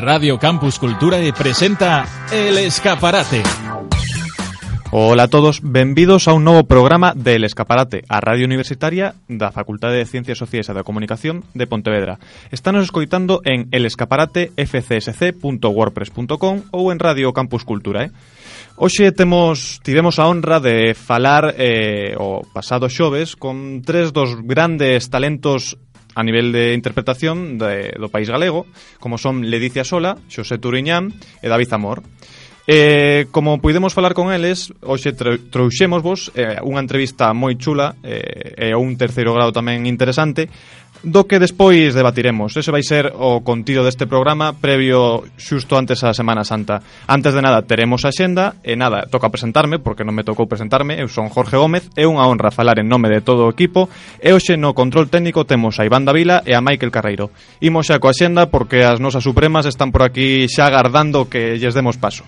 Radio Campus Cultura presenta El Escaparate. Ola a todos, benvidos a un novo programa de El Escaparate, a Radio Universitaria da Facultade de Ciencias Sociais e da Comunicación de Pontevedra. Estános escoitando en elescaparatefcsc.wordpress.com ou en Radio Campus Cultura, eh? Hoxe temos, tivemos a honra de falar eh, o pasado xoves con tres dos grandes talentos a nivel de interpretación de, do país galego, como son Ledicia Sola, Xosé Turiñán e David Zamor. Eh, como puidemos falar con eles, hoxe trouxemos vos eh, unha entrevista moi chula eh, e un terceiro grado tamén interesante do que despois debatiremos. Ese vai ser o contido deste programa previo xusto antes a Semana Santa. Antes de nada, teremos a xenda e nada, toca presentarme, porque non me tocou presentarme. Eu son Jorge Gómez, é unha honra falar en nome de todo o equipo e hoxe no control técnico temos a Iván Davila e a Michael Carreiro. Imos xa coa xenda porque as nosas supremas están por aquí xa agardando que lles demos paso.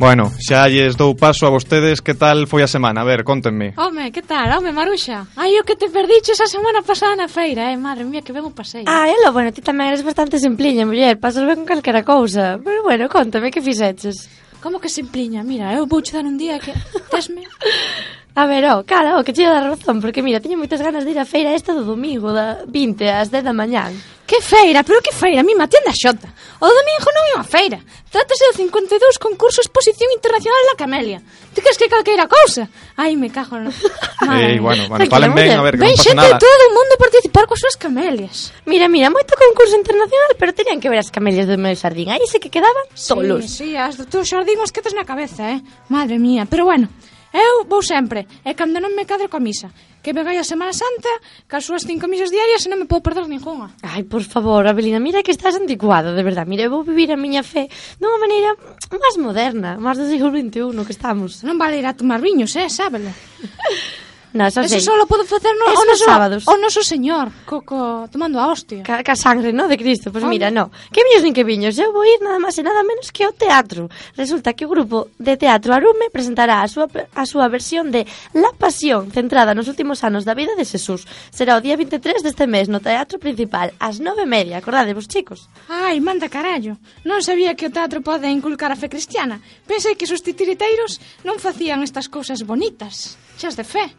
Bueno, xa lles dou paso a vostedes Que tal foi a semana? A ver, contenme Home, que tal? Home, Maruxa. Ai, o que te perdiches a semana pasada na feira, eh? Madre mía, que ben o pasei. Ah, elo, bueno, ti tamén eres bastante simpliña, muller. Pasas ben con calquera cousa. Pero bueno, contame que fixeches? Como que simpliña? Mira, eu vou che dar un día que tesme. A ver, ó, oh, cara, oh, que chea da razón, porque mira, teño moitas ganas de ir á feira esta do domingo, da 20 ás 10 da mañán. Que feira, pero que feira, Mi tienda xota. O domingo non é unha feira. Trátase do 52 concurso Exposición Internacional da Camelia. Ti crees que calqueira cousa? Ai, me cago No. Ei, eh, bueno, bueno, falen ben, a ver, que ben, non pasa nada. Ben xente todo o mundo participar coas súas camelias. Mira, mira, moito concurso internacional, pero tenían que ver as camelias do meu xardín. Aí se que quedaban solos. Sí, sí, as do teu xardín os que tes na cabeza, eh. Madre mía, pero bueno, Eu vou sempre, e cando non me cadre coa misa. Que me vai a Semana Santa, que as súas cinco misas diarias e non me podo perder ninguna. Ai, por favor, Abelina, mira que estás anticuada, de verdad. Mira, eu vou vivir a miña fe dunha maneira máis moderna, máis do século XXI que estamos. Non vale ir a tomar viños, eh, sábelo. Nas Eso sei. solo podo facer no, o noso, sábados. O noso señor, co, co, tomando a hostia. Ca, ca sangre, no, de Cristo. Pois pues mira, no. Que viños nin que viños. Eu vou ir nada máis e nada menos que ao teatro. Resulta que o grupo de Teatro Arume presentará a súa, a súa versión de La Pasión, centrada nos últimos anos da vida de Xesús. Será o día 23 deste mes no Teatro Principal, ás nove e media. Acordadevos, chicos. Ai, manda carallo. Non sabía que o teatro pode inculcar a fe cristiana. Pensei que os titiriteiros non facían estas cousas bonitas, xas de fe.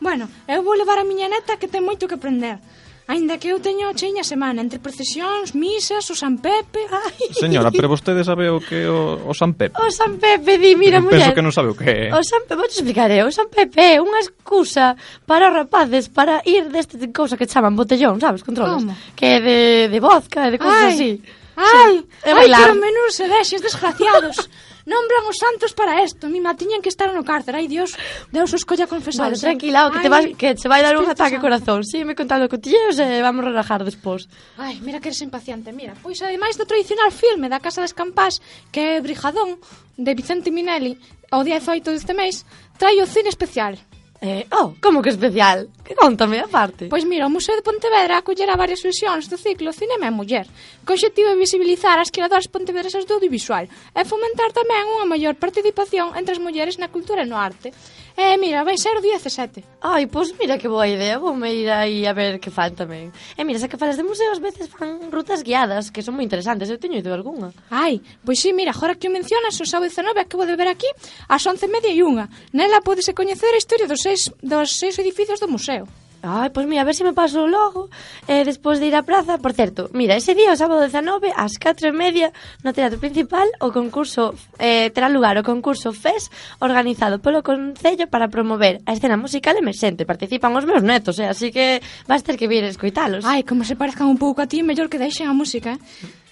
Bueno, eu vou levar a miña neta que ten moito que aprender. Ainda que eu teño cheña semana entre procesións, misas, o San Pepe... Ai. Señora, pero vostede sabe o que o, o San Pepe? O San Pepe, di, mira, Penso muller... Penso que non sabe o que é. O San Pepe, vou te explicar, eh, o San Pepe é unha excusa para os rapaces para ir deste de cousa que chaman botellón, sabes, controles? Como? Que é de, de vodka, de cousas así. Ai, sí, ai, é bailar. pero menús se deixes desgraciados. Nombran os santos para isto. Mi ma tiñan que estar no cárcere. Ai, Dios, Deus os colla confesados. Vale, eh. tranquila, que te vas, que se vai dar un ataque corazón. Sígueme contando cotillos e eh, vamos relajar despois. Ai, mira que eres impaciente, mira. Pois ademais do tradicional filme da Casa das Campás, que é Brijadón de Vicente Minelli, o 18 deste mes, trai o cine especial. Eh, oh, como que especial? Que contame, aparte? Pois mira, o Museo de Pontevedra acollerá varias sesións do ciclo Cinema e Muller, co objetivo de visibilizar as creadoras pontevedresas do audiovisual e fomentar tamén unha maior participación entre as mulleres na cultura e no arte. Eh, mira, vai ser o día 17. Ai, pois mira que boa idea, voume ir aí a ver que fan tamén. E mira, xa que falas de museos, veces fan rutas guiadas, que son moi interesantes, eu teño ido algunha. Ai, pois sí, mira, agora que o mencionas, o sábado 19 acabo de ver aquí ás 11:30 e 1. Nela podese coñecer a historia dos seis, dos seis edificios do museo. Ai, pois mira, a ver se me paso logo eh, Despois de ir á praza. Por certo, mira, ese día, o sábado 19 Ás 4 e media no Teatro Principal O concurso, eh, terá lugar o concurso FES Organizado polo Concello Para promover a escena musical emerxente. Participan os meus netos, eh, así que Vas ter que vir escoitalos. Ai, como se parezcan un pouco a ti Mellor que deixen a música, eh.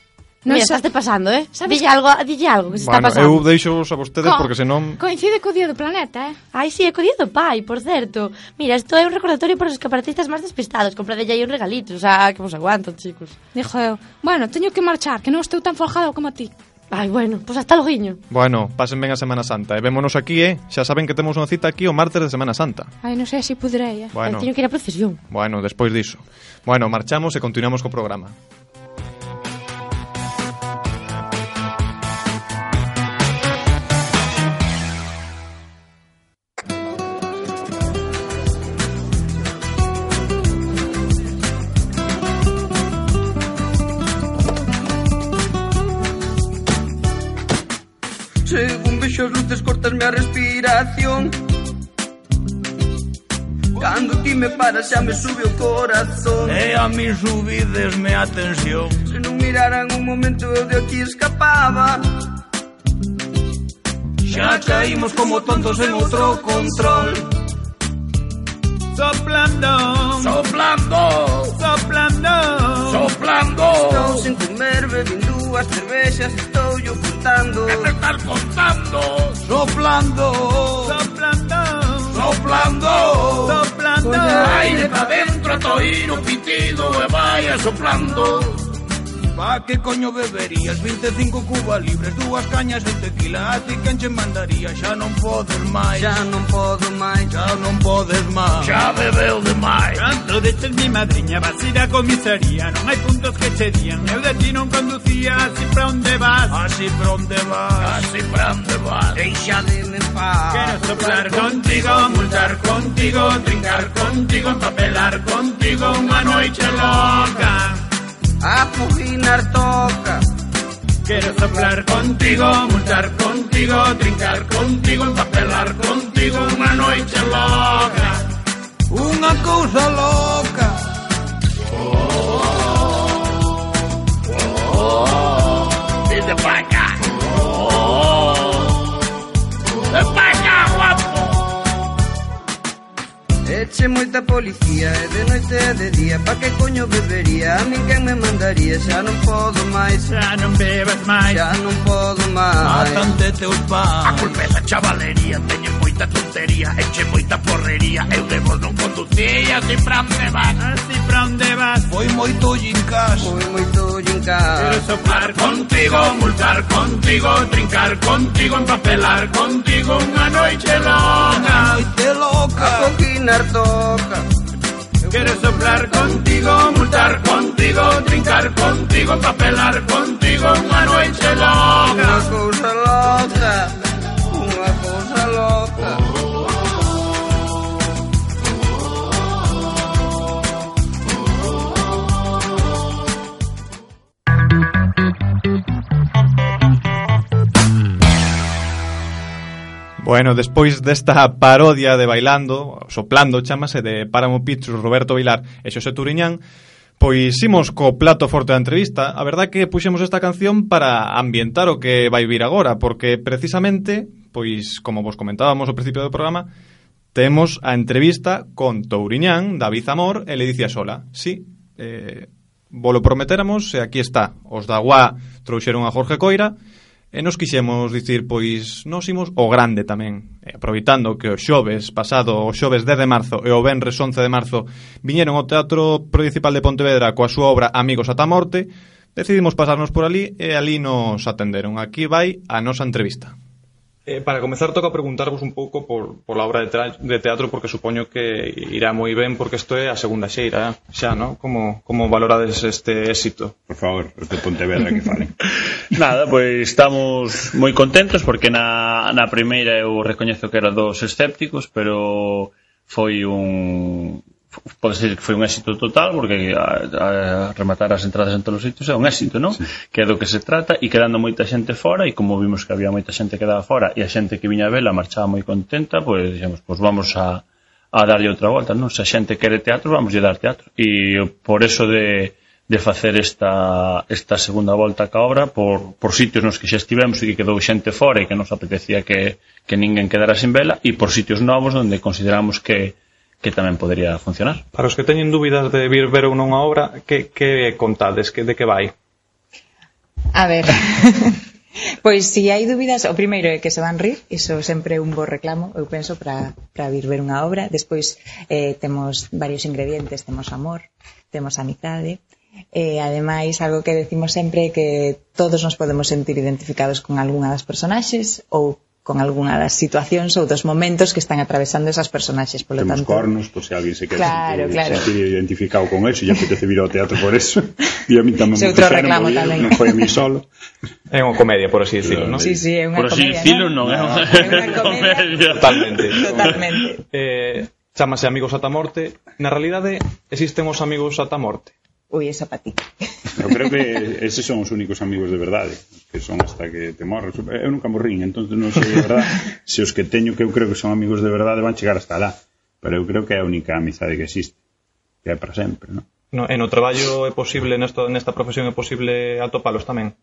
Non Mira, so... estás pasando, eh? Sabes dille algo, dille algo que se bueno, está pasando. Eu deixo vos a vostedes Co porque senón... Coincide co día do planeta, eh? Ai, si, sí, é co día do pai, por certo. Mira, isto é un recordatorio para os escaparatistas máis despistados. Comprade aí un regalito, o sea, que vos aguantan, chicos. Dixo eu, bueno, teño que marchar, que non estou tan forjado como ti. Ai, bueno, pois pues hasta loguiño. Bueno, pasen ben a Semana Santa e vémonos aquí, eh? Xa saben que temos unha cita aquí o martes de Semana Santa. Ai, non sei se si poderei, eh? Bueno, teño que ir a procesión. Bueno, despois diso. Bueno, marchamos e continuamos co programa. Luces cortasme a respiración. Cando ti me paras xa me sube o corazón. E a mí subidesme a tensión Se non miraran un momento eu de aquí escapaba. Xa caímos como tontos en outro control. Soplando, Soplando, soplando. soplando. Estou sin comer, bebín dúas cervexas Estou cuchillo cortando, que te soplando, soplando, soplando, soplando, aire pa' dentro, toino, pitido, vaya soplando. Pa que coño beberías 25 cuba libres, dúas cañas de tequila. A ti quen che mandaría? Xa non podes máis. Xa non podo máis. Xa non podes máis. Xa bebeu demais Canto deches mi madriña Vas ir a comisaría. Non hai puntos que che dían Eu de ti non conducía. Así pra onde vas? Así pra onde vas. Así pra onde vas. Deixa de me paz. Quero soplar contigo Multar contigo Trincar contigo Empapelar contigo Unha noite loca. a puginar toca. Quiero soplar contigo, multar contigo, trincar contigo, empapelar contigo una noche loca. Una cosa loca. Oh, oh, oh, oh. Eche moita policía e de noite e de día. Pa que coño bebería, a mí quen me mandaría? Xa non podo máis, xa non bebes máis. Xa non podo máis. Mátante teus pais A culpa é da chavalería, teñen moita tontería Eche moita porrería Eu de vos non conducía Así pra onde vas? Así pra onde vas? Foi moito gincas Foi moito gincas Quero soplar contigo Multar contigo Trincar contigo Empapelar contigo Unha noite loca Unha noite loca A coquinar toca Quero soplar contigo, multar contigo, trincar contigo, empapelar contigo, Unha noite loca. Unha cousa loca pelota. Bueno, despois desta parodia de Bailando, Soplando, chamase, de Páramo Pictures, Roberto Vilar e Xosé Turiñán, Pois imos co plato forte da entrevista A verdad que puxemos esta canción para ambientar o que vai vir agora Porque precisamente pois, como vos comentábamos ao principio do programa, temos a entrevista con Touriñán, David Amor e Ledicia Sola. Sí, eh, volo prometéramos e aquí está. Os da Guá trouxeron a Jorge Coira e nos quixemos dicir, pois, nos imos o grande tamén. E aproveitando que o xoves pasado, o xoves 10 de marzo e o venres 11 de marzo viñeron ao Teatro Principal de Pontevedra coa súa obra Amigos ata morte, decidimos pasarnos por ali e ali nos atenderon. Aquí vai a nosa entrevista. Eh, para comezar, toca preguntarvos un pouco por, por a obra de, de teatro, porque supoño que irá moi ben, porque isto é a segunda xeira xa, non? Como, como valorades este éxito? Por favor, este Pontevedra que falen. Nada, pois estamos moi contentos, porque na, na primeira eu recoñezo que era dos escépticos, pero foi un, pode ser que foi un éxito total porque a, a rematar as entradas en todos os sitios é un éxito, non? Sí. Que é do que se trata e quedando moita xente fora e como vimos que había moita xente que daba fora e a xente que viña a vela marchaba moi contenta, pois dixemos, pois vamos a a darlle outra volta, non? Se a xente quere teatro, vamos a dar teatro. E por eso de de facer esta, esta segunda volta ca obra por, por sitios nos que xa estivemos e que quedou xente fora e que nos apetecía que, que ninguén quedara sin vela e por sitios novos onde consideramos que, que tamén podría funcionar. Para os que teñen dúbidas de vir ver ou non a obra, que, que contades, que, de que vai? A ver, pois se si hai dúbidas, o primeiro é que se van rir, iso sempre é un bo reclamo, eu penso, para, para vir ver unha obra. Despois eh, temos varios ingredientes, temos amor, temos amizade, E ademais, algo que decimos sempre é que todos nos podemos sentir identificados con algunha das personaxes ou con algunha das situacións ou dos momentos que están atravesando esas personaxes, polo Temos tanto... cornos, por se alguén se quer claro, sentir, claro. sentir identificado con eso, e apetece vir ao teatro por eso, e a mí tamén me fixaron, non, non foi a mí solo. É unha comedia, por así dicilo, non? Sí, sí, é unha comedia. Por así dicilo, non, é unha comedia. Totalmente. Totalmente. Eh, chamase Amigos ata morte. Na realidade, existen os amigos ata morte. Ui, esa para ti. Eu creo que eses son os únicos amigos de verdade, que son hasta que te morres. Eu nunca morrín, entón non sei de verdade se os que teño que eu creo que son amigos de verdade van chegar hasta lá. Pero eu creo que é a única amizade que existe, que é para sempre, non? No, e no traballo é posible, nesta, nesta profesión é posible atopalos tamén?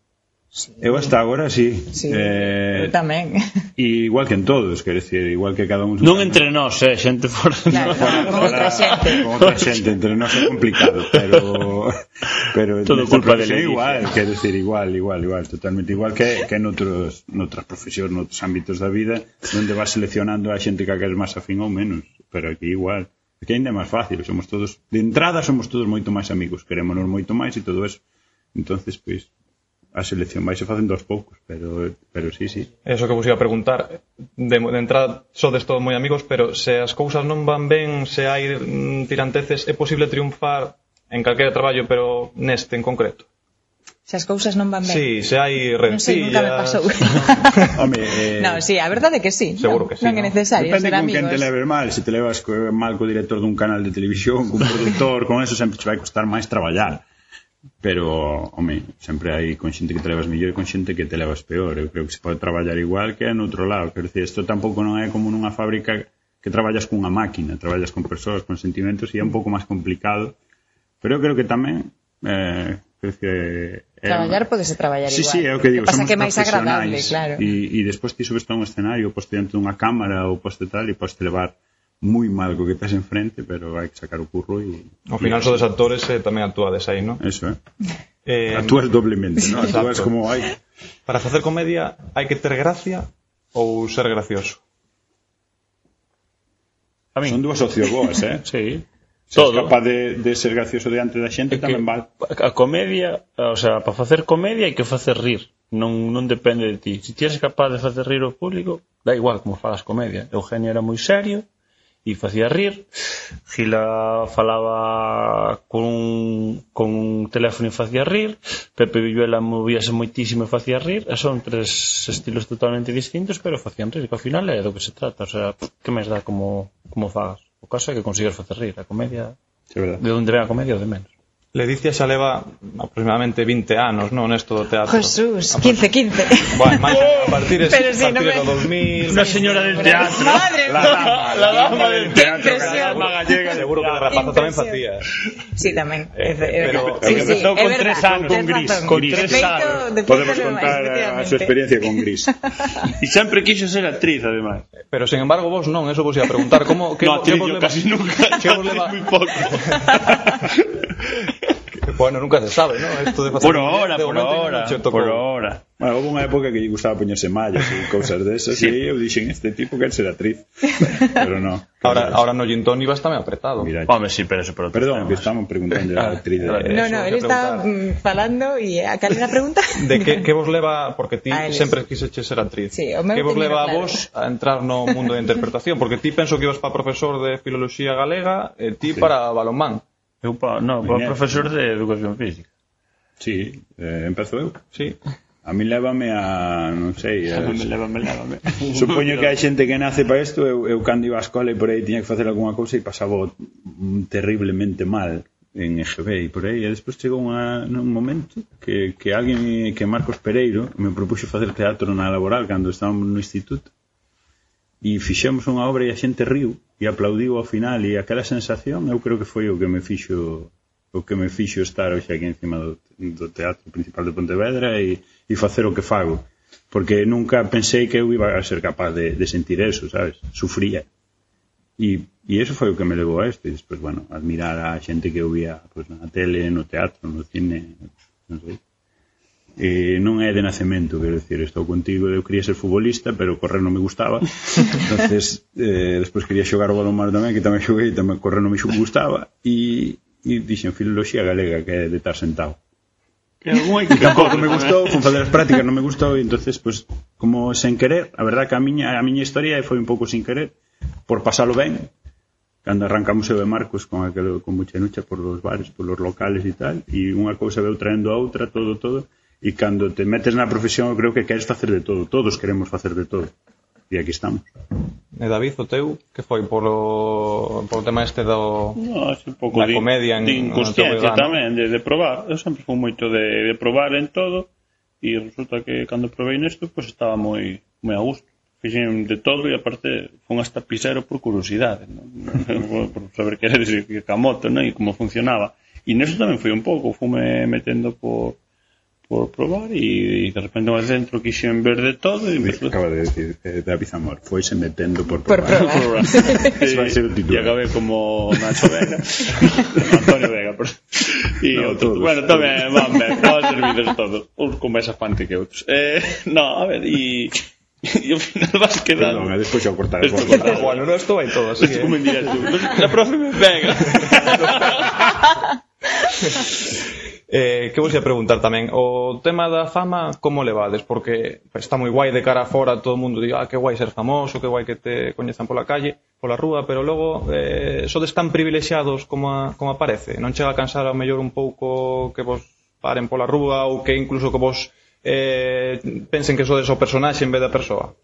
Sí. Eu hasta agora sí. sí eh, tamén. E Igual que en todos, quer decir, igual que cada un... Non entre nós, eh, xente fora. Claro, no, fora, con outra xente. Con outra xente, entre nós é complicado, pero... pero Todo culpa de Ledicia. Igual, quer decir, igual, igual, igual, totalmente igual que, que en outros, noutras profesións, noutros ámbitos da vida, onde vas seleccionando a xente que queres máis afín ou menos, pero aquí igual. Aquí ainda é máis fácil, somos todos... De entrada somos todos moito máis amigos, querémonos moito máis e todo eso. Entonces, pois, pues, a selección vai se facendo aos poucos, pero, pero sí, sí. Eso que vos iba a preguntar, de, de entrada sodes todos moi amigos, pero se as cousas non van ben, se hai mm, tiranteces, é posible triunfar en calquera traballo, pero neste en concreto? Se as cousas non van ben. Sí, se hai rencillas. Non sei, nunca me pasou. Home, eh... non, sí, a verdade é que sí. Seguro non, que sí. Non, é necesario Depende ser con amigos. quen te leves mal. Se te levas mal co director dun canal de televisión, cun productor, con eso sempre te vai costar máis traballar pero, home, sempre hai con xente que te levas mellor e con xente que te levas peor. Eu creo que se pode traballar igual que en outro lado. Quero dicir, isto tampouco non é como nunha fábrica que traballas cunha máquina, traballas con persoas, con sentimentos, e é un pouco máis complicado. Pero eu creo que tamén eh, creo que é, traballar eh, podes traballar sí, igual. Sí, sí, é o que digo, pasa somos que máis agradable, claro. E, e despois ti subes a un escenario, poste diante dunha cámara ou poste tal e poste levar moi mal co que estás enfrente, pero hai que sacar o curro e... Ao final sodes actores e eh, tamén actuades aí, non? Eso, eh? eh Actúas doblemente, non? Actúas exacto. como hai. Para facer comedia hai que ter gracia ou ser gracioso? A min. Son dúas opcións boas, eh? sí. Se Todo. capaz de, de ser gracioso diante da xente, é que, tamén vale. A comedia, o sea, para facer comedia hai que facer rir. Non, non depende de ti. Se si ti eres capaz de facer rir o público, da igual como falas comedia. Eugenio era moi serio, e facía rir. Gila falaba con un, con un teléfono e facía rir. Pepe Villuela movíase moitísimo e facía rir. E son tres estilos totalmente distintos, pero facían rir. Que ao final é do que se trata. O sea, que máis dá como, como fagas? O caso é que consigas facer rir. A comedia... Sí, verdade. de onde ven a comedia, o de menos. Ledicia xa leva aproximadamente 20 anos, non, nesto do teatro. Jesús, 15, 15. Bueno, máis a partir de, Pero sí, a partir no me- do 2000... Una señora del teatro. Madre La mía. dama, La dama del teatro. impresión. La dama gallega. Seguro que de rapazo tamén Impresión. facía. Sí, tamén. Eh, pero- sí, sí, empezou é con tres tens con gris, con De tres de feito Podemos contar a, a súa experiencia con Gris. E sempre quixo ser actriz, ademais. Pero, sin embargo, vos non, eso vos ia a preguntar. Como, que, No, actriz vos yo casi nunca. que vos leva- Muy poco. bueno, nunca se sabe, ¿no? Esto de facer por ahora, de por ahora, por ahora. Bueno, houve unha época que lle gustaba poñerse mallas e cousas desas sí. e eu dixen este tipo quer ser actriz. Pero no. Ahora, ahora no Gintón Tony va estarme apretado. Mira, Home, sí, pero eso pero Perdón, temas. que estamos preguntando a actriz. De... No, no, él está mm, falando e eh, a cal era pregunta? De que, que vos leva, porque ti sempre quiseche ser actriz. Sí, que vos leva claro. a vos a entrar no mundo de interpretación? Porque ti penso que ibas para profesor de filoloxía galega e ti sí. para balonmán. Eu um pa, no, pa profesor de Educación Física. Sí, eh, empezo eu. Sí. A mí lévame a, non sei, a... Lévame, lévame, lévame. Supoño que hai xente que nace para isto, eu, eu cando iba á escola e por aí tiña que facer algunha cousa e pasaba terriblemente mal en EGB e por aí, e despois chegou unha, un momento que, que alguén que Marcos Pereiro me propuxo facer teatro na laboral cando estábamos no instituto e fixemos unha obra e a xente riu e aplaudiu ao final e aquela sensación eu creo que foi o que me fixo o que me fixo estar hoxe aquí encima do, do Teatro Principal de Pontevedra e, e facer o que fago porque nunca pensei que eu iba a ser capaz de, de sentir eso, sabes? Sufría e, e eso foi o que me levou a este. e despois, bueno, admirar a xente que eu vía pues, na tele, no teatro, no cine non sei eh, non é de nacemento, quero dicir, estou contigo, eu quería ser futbolista, pero correr non me gustaba. Entonces, eh, despois quería xogar o balonmano tamén, que tamén xoguei, tamén correr non me gustaba e e dixen filoloxía galega, que é de estar sentado. Que algún que tampouco me gustou, fun fazer as prácticas, non me gustou, e entonces, pues, como sen querer, a verdad que a miña, a miña historia foi un pouco sin querer, por pasalo ben, cando arrancamos eu e Marcos con aquel con Buchenucha por os bares, por os locales e tal, e unha cousa veu traendo a outra, todo, todo, E cando te metes na profesión, eu creo que queres facer de todo. Todos queremos facer de todo. E aquí estamos. E David, o teu, que foi polo, polo tema este do, no, un pouco da de, comedia en, de inconsciencia en tamén, de, de probar. Eu sempre fui moito de, de probar en todo e resulta que cando probei nesto, pues, estaba moi, moi a gusto fixen de todo e aparte fun hasta pisero por curiosidade, non? por saber que era decir que camoto, ¿no? e como funcionaba. E neso tamén foi un pouco, fume metendo por por probar e, e de repente ao dentro quixen ver de todo e empezou... acaba de decir eh, David Amor foise metendo por probar, por probar. probar. sí, vai ser o título e acabei como Nacho Vega. Antonio Vega por... e no, outros todos, bueno tamén van ben van servidos todos. Uns con máis afante que outros eh, no a ver e E ao final vas quedando. Perdón, eh, despois xa cortar Esto cortar Bueno, non estou en todo así, Esto eh? como en directo. La profe me pega eh, que vos ia preguntar tamén. O tema da fama como levades porque pues, está moi guai de cara a fora todo o mundo di, ah, que guai ser famoso que guai que te coñezan pola calle pola rúa pero logo eh, sodes tan privilexiados como, a, como aparece. Non chega a cansar ao mellor un pouco que vos paren pola rúa ou que incluso que vos eh, pensen que sodes o personaxe en vez da persoa?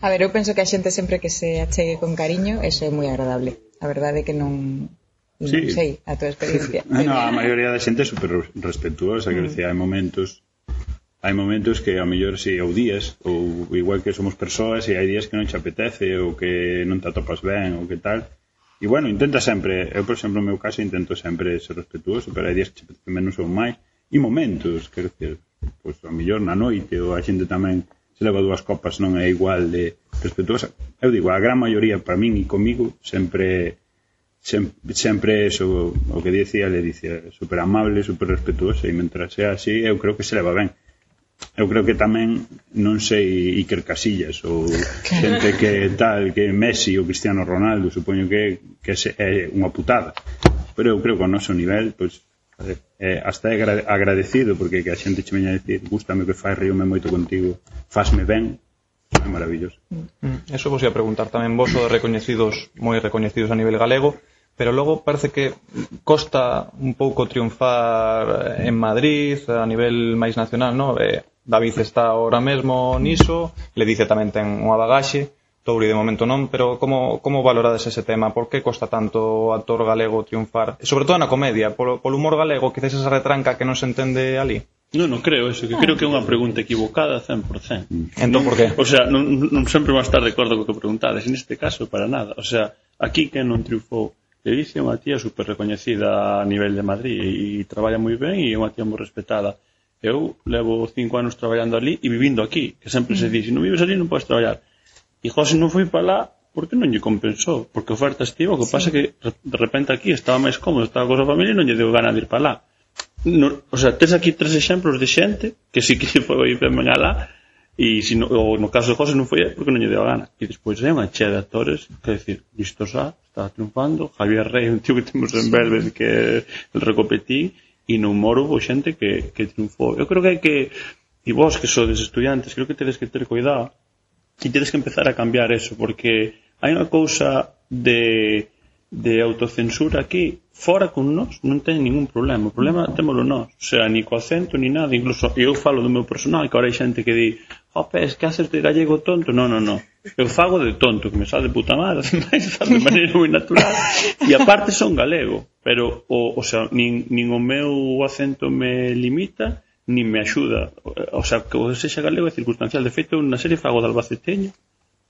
A ver, eu penso que a xente sempre que se achegue con cariño, eso é moi agradable. A verdade é que non Sí. Non sei, a tua experiencia. no, a maioría da xente é super respetuosa, que mm. decía, hai momentos hai momentos que a mellor si ou días ou igual que somos persoas e hai días que non te apetece ou que non te atopas ben ou que tal e bueno, intenta sempre eu por exemplo no meu caso intento sempre ser respetuoso pero hai días que te apetece menos ou máis e momentos, quero dizer pois a mellor na noite ou a xente tamén se leva dúas copas non é igual de respetuosa eu digo, a gran maioría para min e comigo sempre sempre eso, o que dicía le dicía super amable, super respetuoso e mentras sea así, eu creo que se leva ben. Eu creo que tamén non sei Iker Casillas ou xente que tal, que Messi ou Cristiano Ronaldo, supoño que, que se, é unha putada. Pero eu creo que o noso nivel pois, eh, hasta é agradecido porque que a xente che veña a dicir gustame que fai, ríome moito contigo fasme ben, é maravilloso. Mm, eso vos ia preguntar tamén vos, de recoñecidos moi recoñecidos a nivel galego pero logo parece que costa un pouco triunfar en Madrid a nivel máis nacional, no? Eh, David está ahora mesmo niso, le dice tamén ten unha bagaxe, Touri de momento non, pero como, como valorades ese tema? Por que costa tanto o actor galego triunfar? Sobre todo na comedia, polo, polo humor galego, quizás esa retranca que non se entende ali. Non, non creo eso, que ah. creo que é unha pregunta equivocada 100%. Entón, por que? O sea, non, non sempre vas estar de acordo co que preguntades, neste caso, para nada. O sea, aquí que non triunfou Leticia é unha tía super recoñecida a nivel de Madrid e, e traballa moi ben e é unha tía moi respetada. Eu levo cinco anos traballando ali e vivindo aquí, que sempre se mm. dice, non vives ali non podes traballar. E José non foi para lá porque non lle compensou, porque oferta estiva, o que sí. pasa que de repente aquí estaba máis cómodo, estaba con a familia e non lle deu gana de ir para lá. No, o sea, tes aquí tres exemplos de xente que si que foi ben mañá lá, E si no, ou no caso de José non foi porque non lle deu a gana. E despois é unha chea de actores que decir, Listo xa, está triunfando, Javier Rey, un tío que temos en sí. Verde que el recopetí, e no Moro houve xente que, que triunfou. Eu creo que hai que, e vos que sodes estudiantes, creo que tedes que ter cuidado e tedes que empezar a cambiar eso, porque hai unha cousa de de autocensura aquí fora con nós non ten ningún problema o problema témolo nós, o sea, ni co acento ni nada, incluso eu falo do meu personal que agora hai xente que di opa, es que hacerte gallego tonto, non, non, non. Eu fago de tonto, que me sale de puta madre, máis de maneira moi natural, e aparte son galego, pero o, o sea, nin, nin o meu acento me limita, nin me axuda. O sea, que o sexa galego é circunstancial. De feito, na serie fago de albaceteño,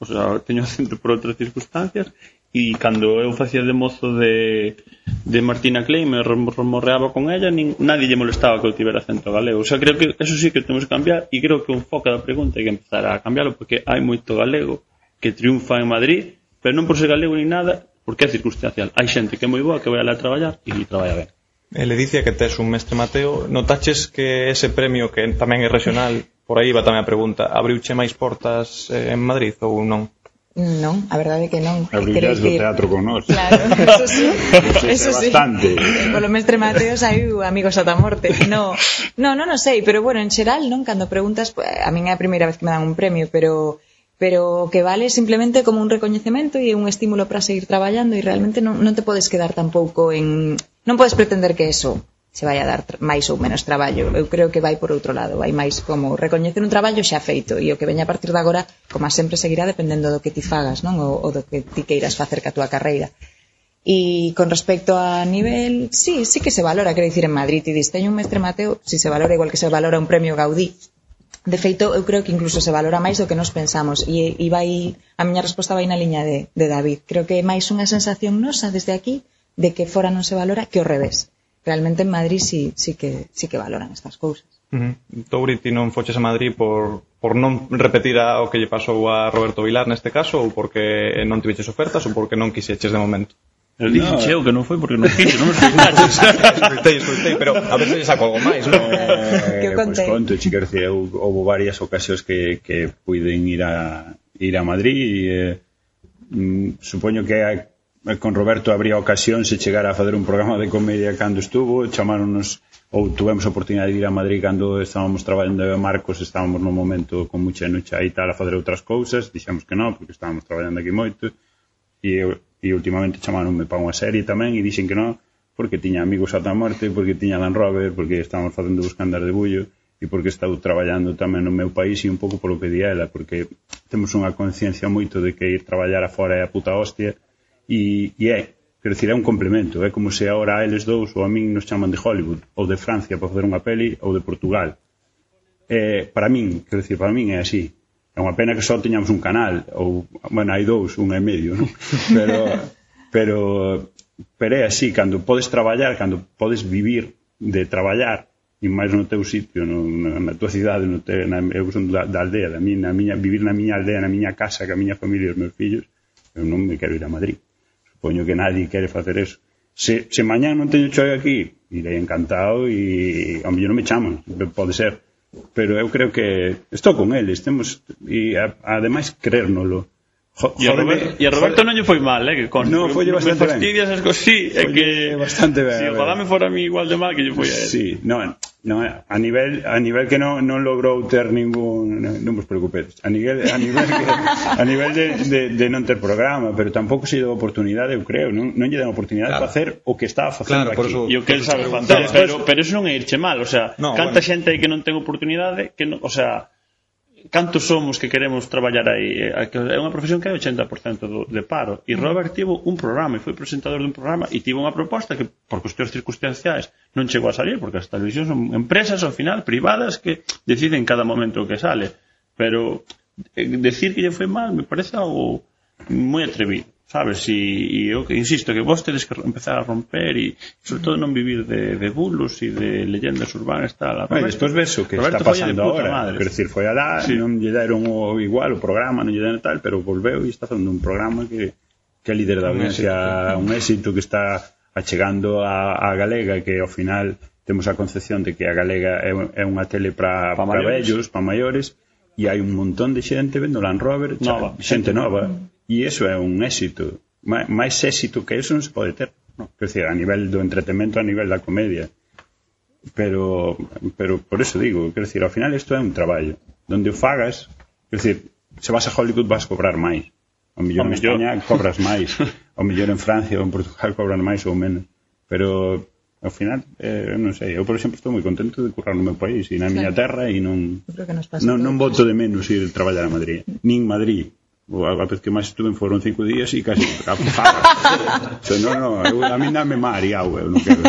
o sea, teño acento por outras circunstancias, e cando eu facía de mozo de, de Martina Clay me remorreaba con ella nin, nadie lle molestaba que eu tivera acento galego. O sea, creo que eso sí que temos que cambiar e creo que un foco da pregunta hai que empezar a cambiarlo porque hai moito galego que triunfa en Madrid pero non por ser galego ni nada porque é circunstancial. Hai xente que é moi boa que vai a traballar e traballa ben. Ele dicía que tes un mestre Mateo Notaches que ese premio que tamén é regional Por aí va tamén a pregunta Abriuche máis portas eh, en Madrid ou non? Non, a verdade que non. Quero do teatro con nós Claro, eso sí. Eso eso sí. bastante. Polo mestre Mateo saiu amigos ata morte. No, no, non o sei, pero bueno, en xeral, non, cando preguntas, pues, a min é a primeira vez que me dan un premio, pero pero que vale simplemente como un recoñecemento e un estímulo para seguir traballando e realmente non, non te podes quedar tampouco en non podes pretender que eso se vai a dar máis ou menos traballo. Eu creo que vai por outro lado, vai máis como recoñecer un traballo xa feito e o que veña a partir de agora, como sempre seguirá dependendo do que ti fagas, non? O, o do que ti queiras facer ca túa carreira. E con respecto a nivel, sí, sí que se valora, quero dicir, en Madrid, ti dis, teño un mestre Mateo, si se valora igual que se valora un premio Gaudí. De feito, eu creo que incluso se valora máis do que nos pensamos e, e vai, a miña resposta vai na liña de, de David. Creo que é máis unha sensación nosa desde aquí de que fora non se valora que o revés realmente en Madrid sí, sí, que, sí que valoran estas cousas. Uh -huh. Touri, ti non foches a Madrid por, por non repetir a, o que lle pasou a Roberto Vilar neste caso ou porque non tiveches ofertas ou porque non quixeches de momento? Eu dixen no. cheo eh. que non foi porque non quixo, non me escoitaches. escoitei, escoitei, pero a ver se saco algo máis, non? Eh, que pois contei. Pois conto, che quero dicir, houve varias ocasións que, que puiden ir a, ir a Madrid e eh, mm, supoño que con Roberto habría ocasión se chegara a fazer un programa de comedia cando estuvo, chamáronos ou tuvemos a oportunidade de ir a Madrid cando estábamos traballando en Marcos, estábamos no momento con mucha noche e tal a fazer outras cousas, dixemos que non, porque estábamos traballando aquí moito, e, e últimamente chamaronme para unha serie tamén e dixen que non, porque tiña amigos ata a morte, porque tiña Dan Robert, porque estábamos facendo buscandar de bullo, e porque estou traballando tamén no meu país e un pouco polo que di ela, porque temos unha conciencia moito de que ir traballar afora é a puta hostia, e, e é, quer dizer, é un complemento, é como se agora a eles dous ou a min nos chaman de Hollywood ou de Francia para facer unha peli ou de Portugal. É, para min, quer decir, para min é así. É unha pena que só teñamos un canal ou, bueno, hai dous, un e medio, non? Pero pero pero é así, cando podes traballar, cando podes vivir de traballar e máis no teu sitio, no, na, na tua cidade, no te, na, eu son da, da aldea, da miña, na miña, vivir na miña aldea, na miña casa, ca miña familia e os meus fillos, eu non me quero ir a Madrid. Poño que nadie quere facer eso. Se, se mañán non teño choi aquí, irei encantado e a mellor non me chaman, pode ser. Pero eu creo que estou con eles, temos e a, ademais crérnolo. Jo, e a Roberto, e a Roberto non lle foi mal, eh, que con no, foi me fastidias as cosas, sí, é que bastante ben. Si, ojalá me fora a mí igual de mal que lle foi a él. Sí, no, No, a nivel a nivel que non, non logrou ter ningún non vos preocupedes a nivel a nivel que, a nivel de, de, de non ter programa pero tampouco se deu oportunidade eu creo. Non, non lle dan oportunidade claro. para facer o que estaba facendo claro, aquí. eso, e o que el sabe facer. pero, pero, pero eso non é irche mal o sea no, canta bueno. xente que non ten oportunidade que non, o sea cantos somos que queremos traballar aí? Eh, é unha profesión que é 80% do, de paro. E Robert tivo un programa, e foi presentador dun programa, e tivo unha proposta que, por cuestións circunstanciais, non chegou a salir, porque as televisións son empresas, ao final, privadas, que deciden cada momento que sale. Pero eh, decir que lle foi mal me parece algo moi atrevido sabes? E, e eu insisto que vos tedes que empezar a romper e sobre todo non vivir de, de bulos e de leyendas urbanas tal. A despois ves o que Roberto está pasando agora. Quer decir, foi alá, sí. non lle deron o, igual o programa, non lle deron tal, pero volveu e está facendo un programa que que é líder da audiencia, un éxito, un éxito que está achegando a, a galega que ao final temos a concepción de que a galega é, é unha tele para vellos, para maiores e hai un montón de xente vendo Land Rover, nova, xa, xente, xente nova. nova E iso é un éxito. Máis éxito que iso non se pode ter. No? Quer dizer, a nivel do entretenimento, a nivel da comedia. Pero, pero por eso digo, quer decir, ao final isto é un traballo. Donde o fagas, quer decir, se vas a Hollywood vas cobrar máis. O millón en España cobras máis. O millón en Francia ou en Portugal cobran máis ou menos. Pero ao final, eh, non sei, eu por exemplo estou moi contento de currar no meu país e na claro. miña terra e non non, non voto de menos ir traballar a Madrid, nin Madrid a vez que máis estuve foron cinco días e casi apujaba. Xe, no, no, eu, a mí dame mar e agua, eu non quero.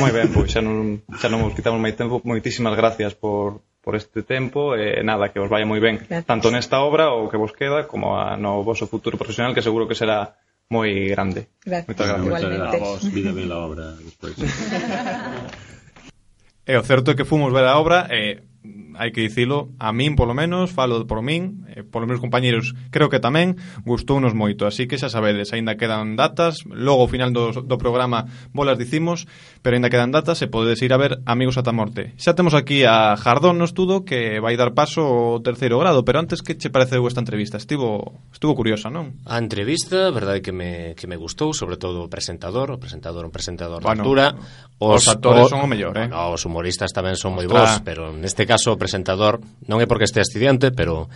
Moi ben, pois xa non, xa non vos quitamos máis tempo. Moitísimas gracias por, por este tempo e eh, nada, que vos vaya moi ben, gracias. tanto nesta obra o que vos queda como a, no voso futuro profesional que seguro que será moi grande. Gracias. Moitas gracias. Igualmente. A vos, vida ben a obra despois. e o certo é que fomos ver a obra e eh, hai que dicilo, a min polo menos, falo por min, eh, polo meus compañeiros creo que tamén, gustounos moito, así que xa sabedes, aínda quedan datas, logo ao final do, do programa bolas dicimos, pero aínda quedan datas e podedes ir a ver Amigos ata morte. Xa temos aquí a Jardón no estudo que vai dar paso ao terceiro grado, pero antes que che pareceu esta entrevista? Estivo estuvo curiosa, non? A entrevista, verdade que me, que me gustou, sobre todo o presentador, o presentador un presentador bueno, de altura, os, os actores o, son o mellor, eh? Bueno, os humoristas tamén son Ostra. moi bons, pero neste caso o presentador, non é porque este estudiante, pero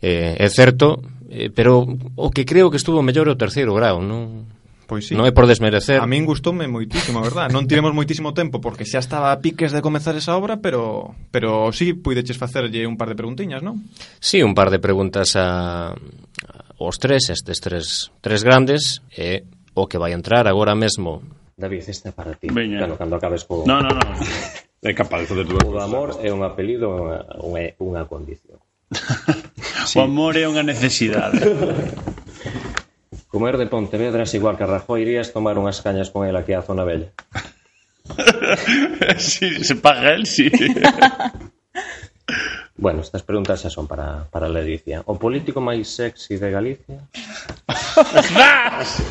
eh, é certo, eh, pero o que creo que estuvo mellor é o terceiro grau, non? Pois sí. Non é por desmerecer. A min gustoume moitísimo, a verdad. Non tivemos moitísimo tempo porque xa estaba a piques de comezar esa obra, pero pero sí puideches facerlle un par de preguntiñas, non? Sí, un par de preguntas a, os tres, estes tres, tres grandes, e o que vai entrar agora mesmo. David, este é para ti, Veña. cando, cando acabes co... No, no, no. É capaz de facer dúas O amor é un apelido unha, é unha condición. sí. O amor é unha necesidade. Comer de Pontevedra é igual que a Rajoy irías tomar unhas cañas con ela aquí á zona bella. si se paga el, sí. bueno, estas preguntas xa son para, para Leticia. O político máis sexy de Galicia?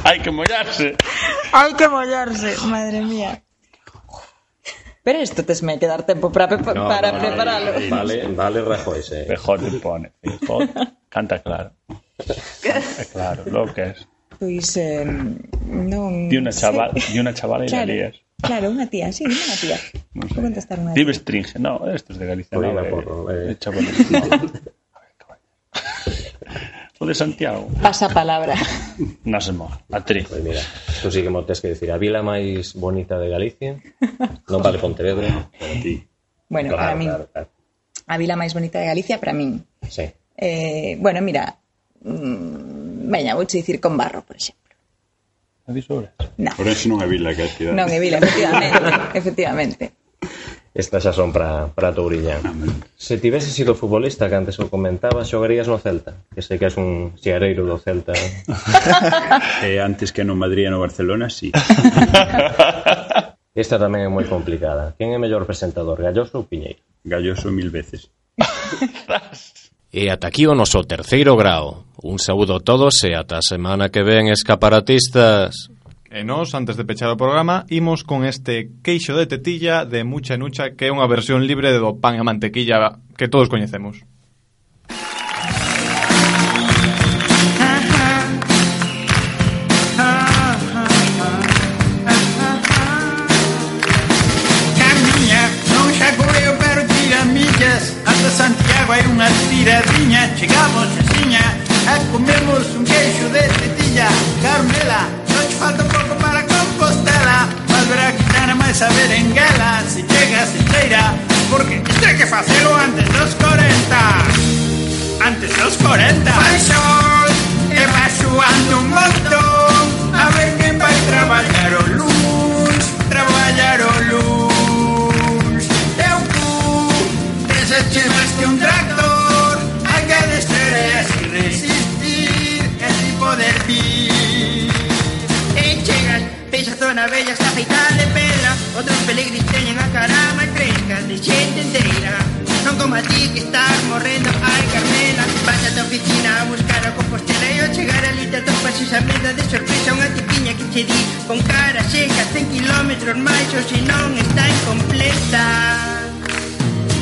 ¡Hai que mollarse! Hai que mollarse! Madre mía. Pero isto tesme que dar tempo para, pe- No, para no, no, preparalo. Vale, vale Rajoy, sí. Mejor te pone. Mejor. Canta claro. Canta claro, lo que es. Pois eh, non Di una chaval, sei. di una chavala y la Claro, lías. claro, unha tía, sí, dime unha tía. No Vou contestar unha Di tía. Stringe. No, esto es de Galicia. Polina no, Porro, eh. de chaval. No. O de Santiago. Pasa a palabra. No se moja. Actriz. Pois mira, tú sí que mo tes que decir a vila máis bonita de Galicia non vale Pontevedra Para ti. Bueno, claro, para min, claro, claro. a vila máis bonita de Galicia para min. Sí. Eh, bueno, mira, mm, veña, vou dicir con barro, por exemplo. No, Por eso non é vila que é cidade. non é vila, efectivamente, efectivamente. Estas xa son para, para Touriñán. Se tivese sido futbolista, que antes o comentaba, xogarías no Celta, que sei que és un xeareiro do Celta. eh, antes que no Madrid e no Barcelona, sí. Esta tamén é moi complicada. Quen é mellor presentador, Galloso ou Piñeiro? Galloso mil veces. e ata aquí o noso terceiro grao. Un saúdo a todos e ata a semana que ven escaparatistas. E nós, antes de pechar o programa, imos con este queixo de tetilla de Mucha Nucha, que é unha versión libre do pan e mantequilla que todos coñecemos. Hasta Santiago hai unha tiradiña. Chegamos a Siña E comemos un queixo de tetilla. Carmela, non te falta por habrá que nada a saber en gala Se llegas y cheira, porque tendré que facelo antes dos 40. Antes dos 40. Paixón, e vai suando un montón, a ver quen vai traballar o luz traballar o luz Teu cu, Ese chives que un tractor, Nesa zona bella está feitada de perla Outros pelegris teñen a cara máis fresca de xente inteira Non como a ti que estás morrendo, ai Carmela. Vas a tua oficina a buscar a compostela E ao chegar ali te atopas esa merda de sorpresa Unha tipiña que che di. Con cara seca 100 kilómetros máis ou se non está incompleta.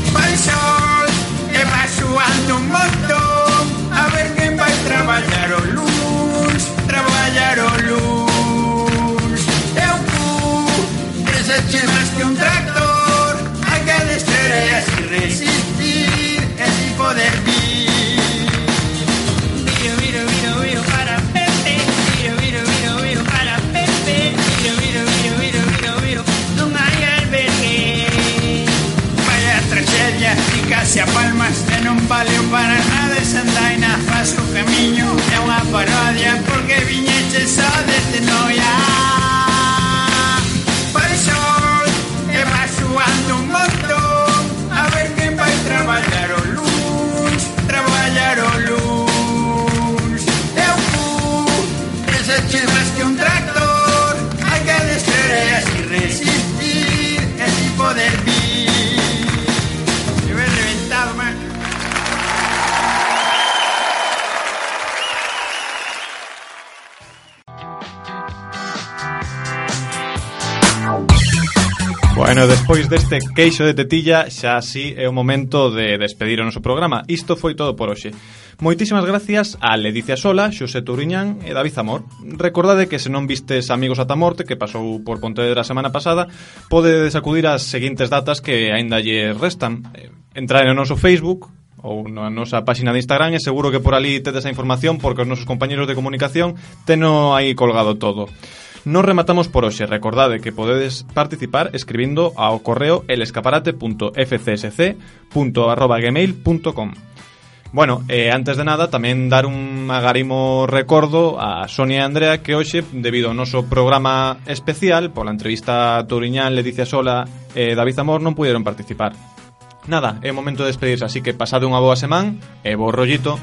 Vai sol e va suando un montón. A ver quen vai traballar o lunes Traballar o lunes eche más que un tractor, hay que desear y resistir el tipo de ti. Viro, viro, viro, viro para Pepe, viro, viro, viro, viro para Pepe, viro, viro, viro, viro, viro, viro, no hay albergue. Vaya tragedia y casi a palmas en un palio para nada de Santaina, fa su camino, es una parodia porque viñeche só de noia. Bueno, despois deste queixo de tetilla, xa así é o momento de despedir o noso programa. Isto foi todo por hoxe. Moitísimas gracias a Ledicia Sola, Xosé Touriñán e David Zamor. Recordade que se non vistes Amigos ata morte, que pasou por Pontevedra a semana pasada, podedes acudir ás seguintes datas que aínda lle restan. Eh, entrar no noso Facebook, ou na nosa páxina de Instagram e seguro que por ali tedes a información porque os nosos compañeros de comunicación teno aí colgado todo. Nos rematamos por hoxe, recordade que podedes participar escribindo ao correo elescaparate.fcsc.gmail.com Bueno, eh, antes de nada tamén dar un agarimo recordo a Sonia e Andrea que hoxe, debido ao noso programa especial pola entrevista a Touriñán, Leticia Sola e David Amor non puderon participar. Nada, é o momento de despedirse, así que pasade unha boa semana e bo rollito.